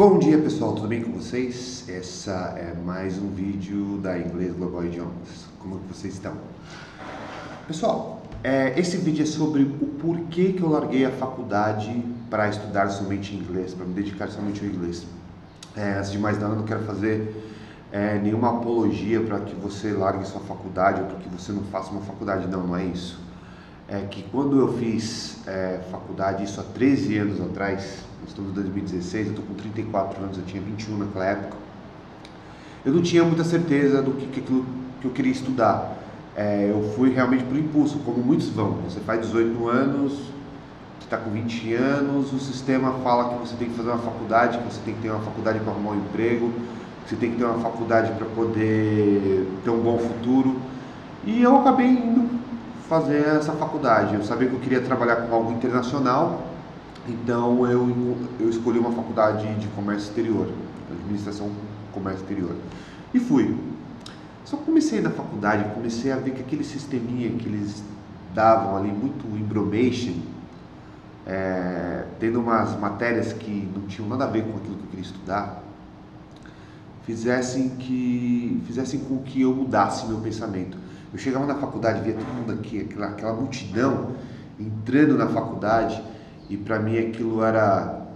Bom dia pessoal, tudo bem com vocês? Essa é mais um vídeo da Inglês Global Idiomas. Como que vocês estão? Pessoal, é, esse vídeo é sobre o porquê que eu larguei a faculdade para estudar somente inglês, para me dedicar somente ao inglês. É, antes de mais nada, não quero fazer é, nenhuma apologia para que você largue sua faculdade ou para que você não faça uma faculdade, não, não é isso. É que quando eu fiz é, faculdade, isso há 13 anos atrás, estamos em 2016, eu estou com 34 anos, eu tinha 21 naquela época, eu não tinha muita certeza do que, que, que eu queria estudar. É, eu fui realmente por impulso, como muitos vão. Você faz 18 anos, está com 20 anos, o sistema fala que você tem que fazer uma faculdade, que você tem que ter uma faculdade para arrumar um emprego, que você tem que ter uma faculdade para poder ter um bom futuro. E eu acabei indo fazer essa faculdade. Eu sabia que eu queria trabalhar com algo internacional, então eu, eu escolhi uma faculdade de comércio exterior, administração comércio exterior. E fui. Só comecei na faculdade, comecei a ver que aquele sisteminha que eles davam ali, muito embromation, é, tendo umas matérias que não tinham nada a ver com aquilo que eu queria estudar, fizessem, que, fizessem com que eu mudasse meu pensamento. Eu chegava na faculdade, via todo mundo aqui, aquela, aquela multidão entrando na faculdade, e para mim aquilo era,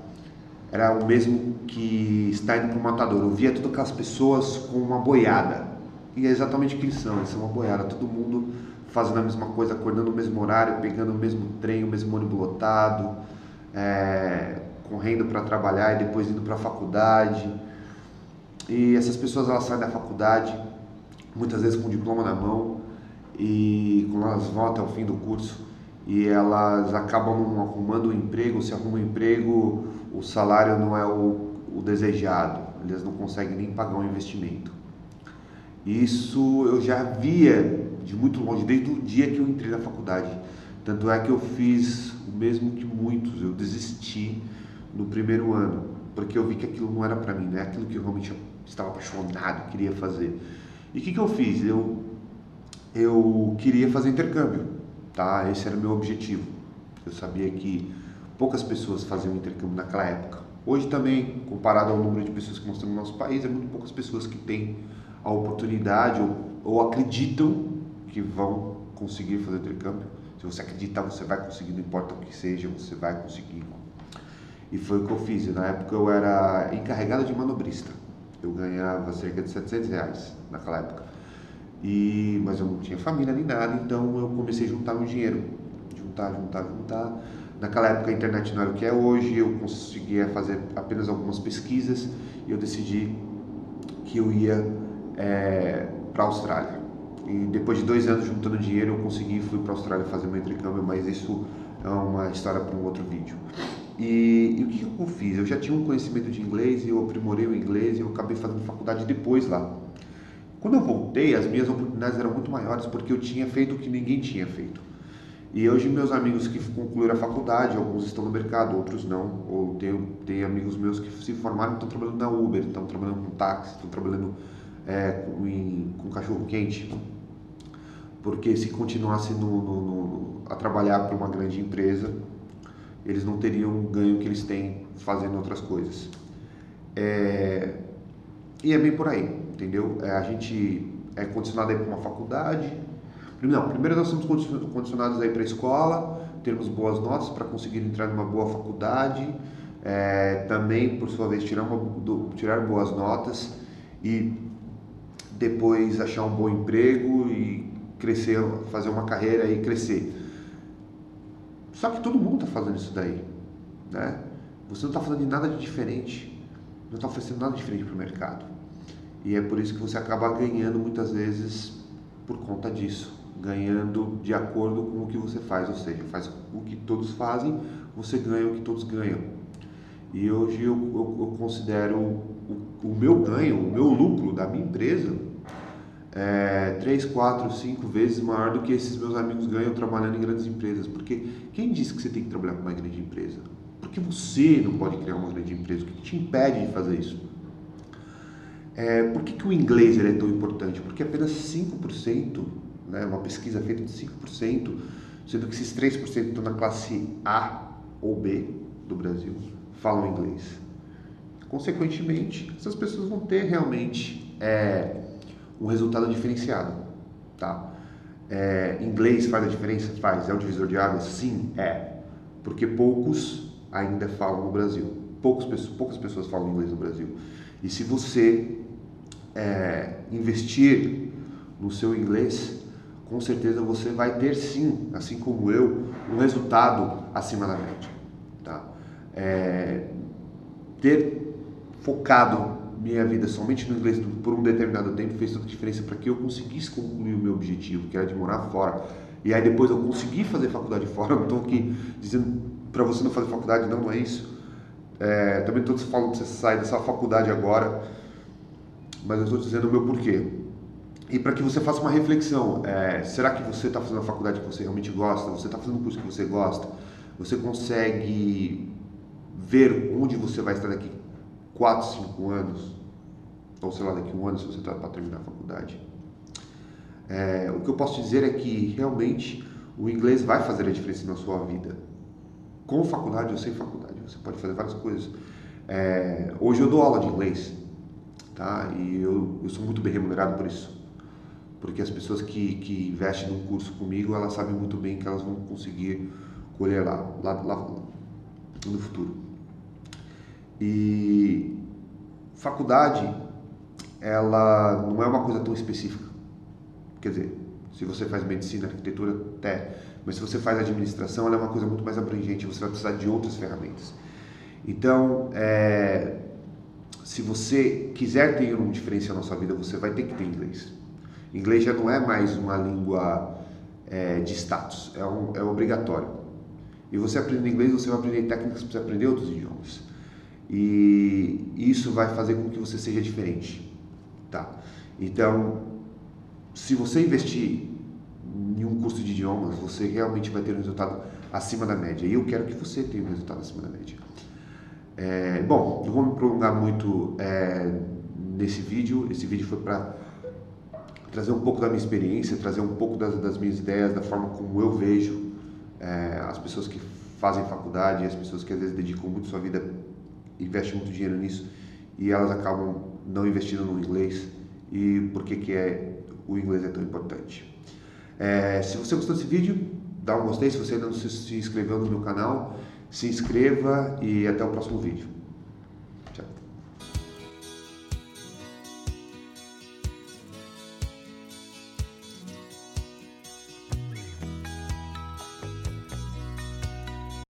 era o mesmo que estar indo para o matador. Eu via todas aquelas pessoas com uma boiada, e é exatamente o que eles são, eles são uma boiada, todo mundo fazendo a mesma coisa, acordando no mesmo horário, pegando o mesmo trem, o mesmo ônibus lotado, é, correndo para trabalhar e depois indo para a faculdade. E essas pessoas elas saem da faculdade, muitas vezes com o diploma na mão, e quando elas vão até o fim do curso, e elas acabam arrumando um emprego, se arruma um emprego, o salário não é o, o desejado, eles não conseguem nem pagar um investimento. Isso eu já via de muito longe, desde o dia que eu entrei na faculdade. Tanto é que eu fiz o mesmo que muitos, eu desisti no primeiro ano, porque eu vi que aquilo não era para mim, não é aquilo que eu realmente estava apaixonado, queria fazer. E o que, que eu fiz? Eu, eu queria fazer intercâmbio, tá? Esse era o meu objetivo. Eu sabia que poucas pessoas faziam intercâmbio naquela época. Hoje também, comparado ao número de pessoas que temos no nosso país, é muito poucas pessoas que têm a oportunidade ou, ou acreditam que vão conseguir fazer intercâmbio. Se você acreditar, você vai conseguir, não importa o que seja, você vai conseguir. E foi o que eu fiz. Na época eu era encarregado de manobrista. Eu ganhava cerca de 700 reais naquela época. E, mas eu não tinha família nem nada, então eu comecei a juntar meu dinheiro. Juntar, juntar, juntar. Naquela época a internet não era o que é hoje, eu conseguia fazer apenas algumas pesquisas e eu decidi que eu ia é, para a Austrália. E depois de dois anos juntando dinheiro, eu consegui fui para a Austrália fazer meu intercâmbio, mas isso é uma história para um outro vídeo. E, e, o que eu fiz? Eu já tinha um conhecimento de inglês eu aprimorei o inglês e eu acabei fazendo faculdade depois lá. Quando eu voltei, as minhas oportunidades eram muito maiores porque eu tinha feito o que ninguém tinha feito. E hoje meus amigos que concluíram a faculdade, alguns estão no mercado, outros não. Ou tem, amigos meus que se formaram e estão trabalhando na Uber, estão trabalhando com táxi, estão trabalhando é, com, em, com cachorro quente. Porque se continuasse no, no, no, a trabalhar para uma grande empresa, eles não teriam o ganho que eles têm fazendo outras coisas. É, e é bem por aí, entendeu? É, a gente é condicionado aí para uma faculdade. Não, primeiro nós somos condicionados aí para a escola, termos boas notas para conseguir entrar numa boa faculdade. É, também, por sua vez, tirar, uma, do, tirar boas notas e depois achar um bom emprego e crescer, fazer uma carreira e crescer. Só que todo mundo está fazendo isso daí, né? Você não está fazendo nada de diferente, não está oferecendo nada diferente para o mercado. E é por isso que você acaba ganhando muitas vezes por conta disso, ganhando de acordo com o que você faz, ou seja, faz o que todos fazem, você ganha o que todos ganham. E hoje eu, eu, eu considero o, o, meu ganho, o meu lucro da minha empresa é, 3, 4, 5 vezes maior do que esses meus amigos ganham trabalhando em grandes empresas. Porque quem disse que você tem que trabalhar com uma grande empresa? Porque você não pode criar uma grande empresa? O que te impede de fazer isso? É, por que, que o inglês é tão importante? Porque apenas 5%, né, uma pesquisa feita de 5%, sendo que esses 3% estão na classe A ou B do Brasil, falam inglês. consequentemente, essas pessoas vão ter realmente é, um resultado diferenciado, tá? É, inglês faz a diferença? Faz. É o divisor de águas? Sim, é. Porque poucos ainda falam no Brasil. Poucas, poucas pessoas falam inglês no Brasil. E se você é, investir no seu inglês, com certeza você vai ter sim, assim como eu, um resultado acima da média. Tá? É, ter focado minha vida somente no inglês por um determinado tempo fez toda a diferença para que eu conseguisse concluir o meu objetivo, que era de morar fora. E aí depois eu consegui fazer faculdade fora. Não estou aqui dizendo para você não fazer faculdade, não, não é isso. É, também todos falam que você sai dessa faculdade agora, mas eu estou dizendo o meu porquê. E para que você faça uma reflexão, é, será que você está fazendo a faculdade que você realmente gosta? Você está fazendo o curso que você gosta? Você consegue ver onde você vai estar daqui 4, 5 anos? Ou sei lá, daqui um ano se você está para terminar a faculdade? É, o que eu posso dizer é que realmente o inglês vai fazer a diferença na sua vida. Com faculdade ou sem faculdade, você pode fazer várias coisas. É, hoje eu dou aula de inglês, tá? E eu, eu sou muito bem remunerado por isso. Porque as pessoas que, que investem num curso comigo, elas sabem muito bem que elas vão conseguir colher lá, lá, lá no futuro. E faculdade, ela não é uma coisa tão específica. Quer dizer, se você faz medicina, arquitetura, até. Mas se você faz administração, ela é uma coisa muito mais abrangente. Você vai precisar de outras ferramentas. Então, é, se você quiser ter um diferencial na sua vida, você vai ter que ter inglês. Inglês já não é mais uma língua é, de status, é, um, é obrigatório. E você aprendendo inglês, você vai aprender técnicas para aprender outros idiomas. E isso vai fazer com que você seja diferente, tá? Então, se você investir em um curso de idiomas, você realmente vai ter um resultado acima da média. E eu quero que você tenha um resultado acima da média. É, bom, não vou me prolongar muito é, nesse vídeo. Esse vídeo foi para trazer um pouco da minha experiência, trazer um pouco das, das minhas ideias, da forma como eu vejo é, as pessoas que fazem faculdade, as pessoas que às vezes dedicam muito sua vida, investem muito dinheiro nisso e elas acabam não investindo no inglês e por que que é o inglês é tão importante. É, se você gostou desse vídeo, dá um gostei. Se você ainda não se inscreveu no meu canal, se inscreva e até o próximo vídeo.